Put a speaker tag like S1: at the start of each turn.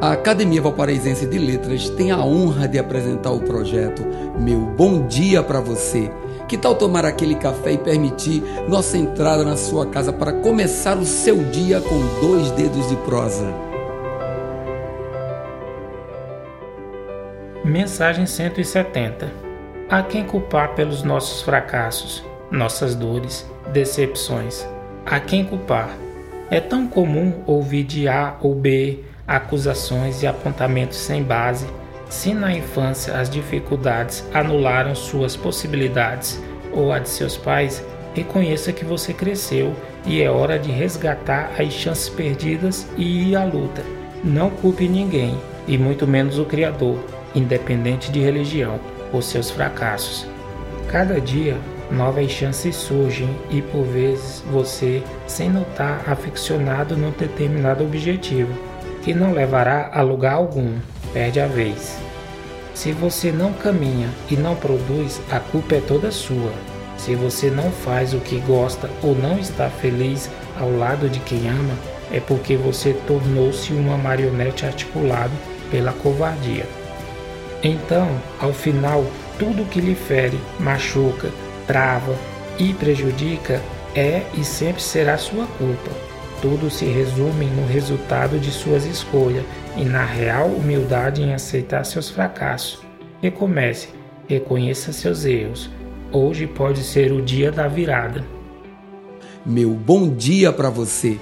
S1: A Academia Valparaísense de Letras tem a honra de apresentar o projeto Meu Bom Dia para Você. Que tal tomar aquele café e permitir nossa entrada na sua casa para começar o seu dia com dois dedos de prosa?
S2: Mensagem 170 Há quem culpar pelos nossos fracassos, nossas dores, decepções. Há quem culpar. É tão comum ouvir de A ou B acusações e apontamentos sem base, se na infância as dificuldades anularam suas possibilidades ou a de seus pais, reconheça que você cresceu e é hora de resgatar as chances perdidas e ir à luta. Não culpe ninguém, e muito menos o Criador, independente de religião, por seus fracassos. Cada dia, novas chances surgem e por vezes você, sem notar, aficionado num determinado objetivo que não levará a lugar algum, perde a vez. Se você não caminha e não produz, a culpa é toda sua. Se você não faz o que gosta ou não está feliz ao lado de quem ama, é porque você tornou-se uma marionete articulada pela covardia. Então, ao final, tudo que lhe fere, machuca, trava e prejudica é e sempre será sua culpa. Tudo se resume no resultado de suas escolhas e na real humildade em aceitar seus fracassos. Recomece, reconheça seus erros. Hoje pode ser o dia da virada.
S1: Meu bom dia para você.